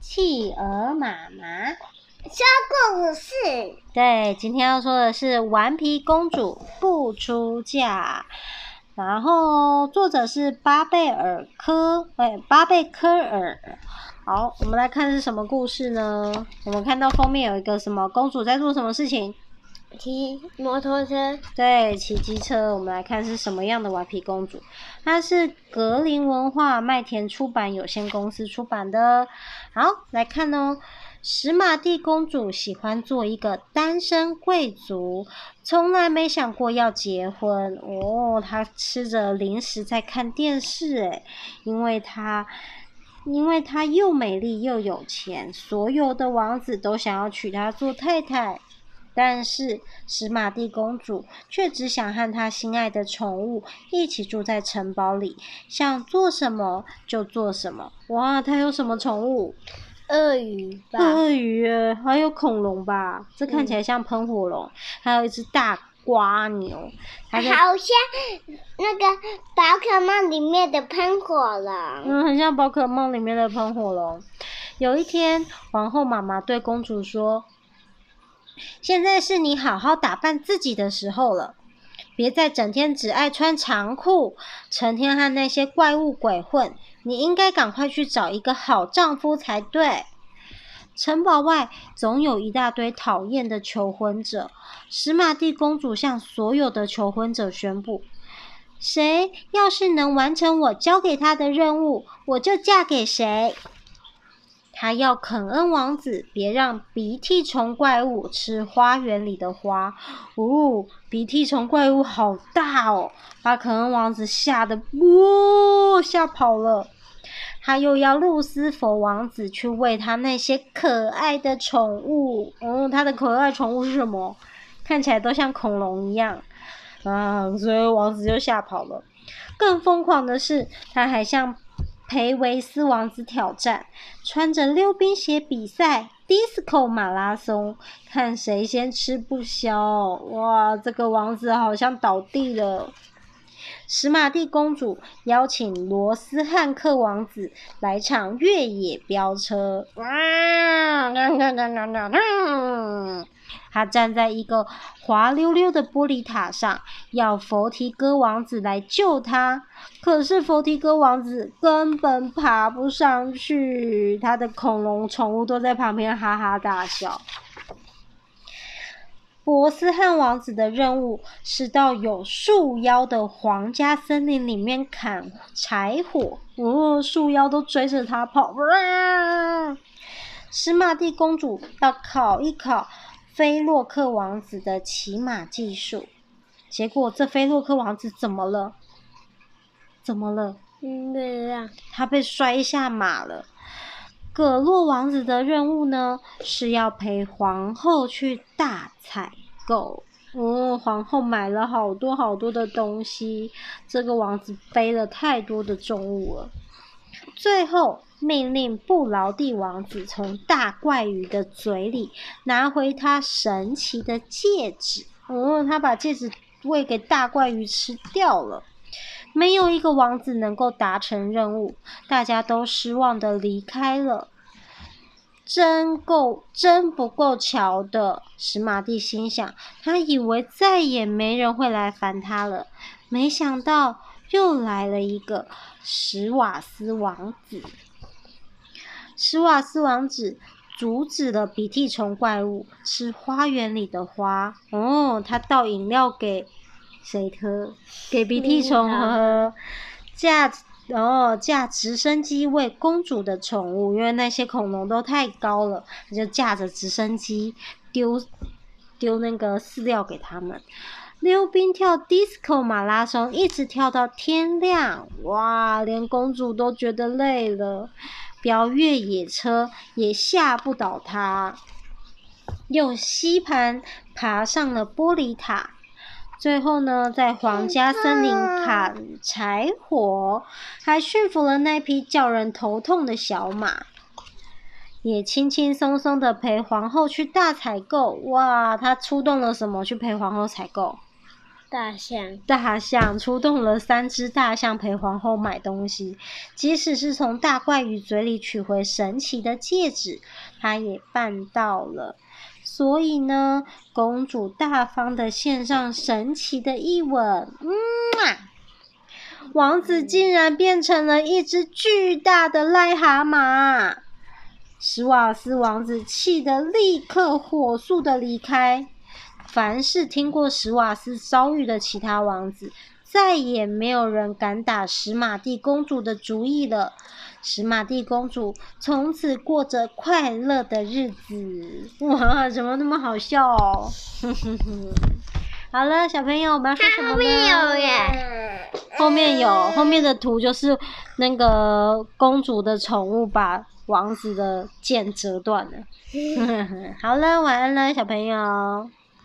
企鹅妈妈说故事。对，今天要说的是《顽皮公主不出嫁》，然后作者是巴贝尔科，哎，巴贝科尔。好，我们来看是什么故事呢？我们看到封面有一个什么公主在做什么事情？骑摩托车。对，骑机车。我们来看是什么样的顽皮公主？它是格林文化麦田出版有限公司出版的。好，来看哦。史玛蒂公主喜欢做一个单身贵族，从来没想过要结婚。哦，她吃着零食在看电视，诶，因为她。因为她又美丽又有钱，所有的王子都想要娶她做太太，但是史玛蒂公主却只想和她心爱的宠物一起住在城堡里，想做什么就做什么。哇，她有什么宠物？鳄鱼吧？鳄鱼，还有恐龙吧？这看起来像喷火龙，嗯、还有一只大。瓜牛，好像那个宝可梦里面的喷火龙。嗯，很像宝可梦里面的喷火龙。有一天，皇后妈妈对公主说：“现在是你好好打扮自己的时候了，别再整天只爱穿长裤，成天和那些怪物鬼混。你应该赶快去找一个好丈夫才对。”城堡外总有一大堆讨厌的求婚者。史玛蒂公主向所有的求婚者宣布：“谁要是能完成我交给她的任务，我就嫁给谁。”他要肯恩王子别让鼻涕虫怪物吃花园里的花。哦，鼻涕虫怪物好大哦，把肯恩王子吓得哇吓跑了。他又要路斯佛王子去喂他那些可爱的宠物。嗯，他的可爱宠物是什么？看起来都像恐龙一样。啊，所以王子就吓跑了。更疯狂的是，他还向培维斯王子挑战，穿着溜冰鞋比赛，disco 马拉松，看谁先吃不消。哇，这个王子好像倒地了。史玛蒂公主邀请罗斯汉克王子来场越野飙车。哇！他站在一个滑溜溜的玻璃塔上，要佛提哥王子来救他。可是佛提哥王子根本爬不上去，他的恐龙宠物都在旁边哈哈大笑。博斯汉王子的任务是到有树妖的皇家森林里面砍柴火。哦，树妖都追着他跑。啊！史玛蒂公主要考一考菲洛克王子的骑马技术。结果这菲洛克王子怎么了？怎么了？嗯，对呀，他被摔下马了。葛洛王子的任务呢，是要陪皇后去大采购。哦，皇后买了好多好多的东西，这个王子背了太多的重物了。最后命令布劳蒂王子从大怪鱼的嘴里拿回他神奇的戒指。哦，他把戒指喂给大怪鱼吃掉了。没有一个王子能够达成任务，大家都失望的离开了。真够，真不够瞧的，史玛蒂心想。他以为再也没人会来烦他了，没想到又来了一个史瓦斯王子。史瓦斯王子阻止了鼻涕虫怪物吃花园里的花。哦，他倒饮料给。谁喝？给鼻涕虫喝。驾哦，驾直升机喂公主的宠物，因为那些恐龙都太高了，他就驾着直升机丢丢那个饲料给他们。溜冰跳 disco 马拉松，一直跳到天亮。哇，连公主都觉得累了。飙越野车也吓不倒她。用吸盘爬上了玻璃塔。最后呢，在皇家森林砍柴火，还驯服了那匹叫人头痛的小马，也轻轻松松的陪皇后去大采购。哇，他出动了什么去陪皇后采购？大象，大象出动了三只大象陪皇后买东西，即使是从大怪鱼嘴里取回神奇的戒指，他也办到了。所以呢，公主大方的献上神奇的一吻，嗯啊，王子竟然变成了一只巨大的癞蛤蟆。史瓦斯王子气得立刻火速的离开。凡是听过史瓦斯遭遇的其他王子，再也没有人敢打史玛蒂公主的主意了。史玛蒂公主从此过着快乐的日子。哇，怎么那么好笑哦？好了，小朋友，我们要说什么呢？后面有耶，后面有，后面的图就是那个公主的宠物把王子的剑折断了。好了，晚安了，小朋友。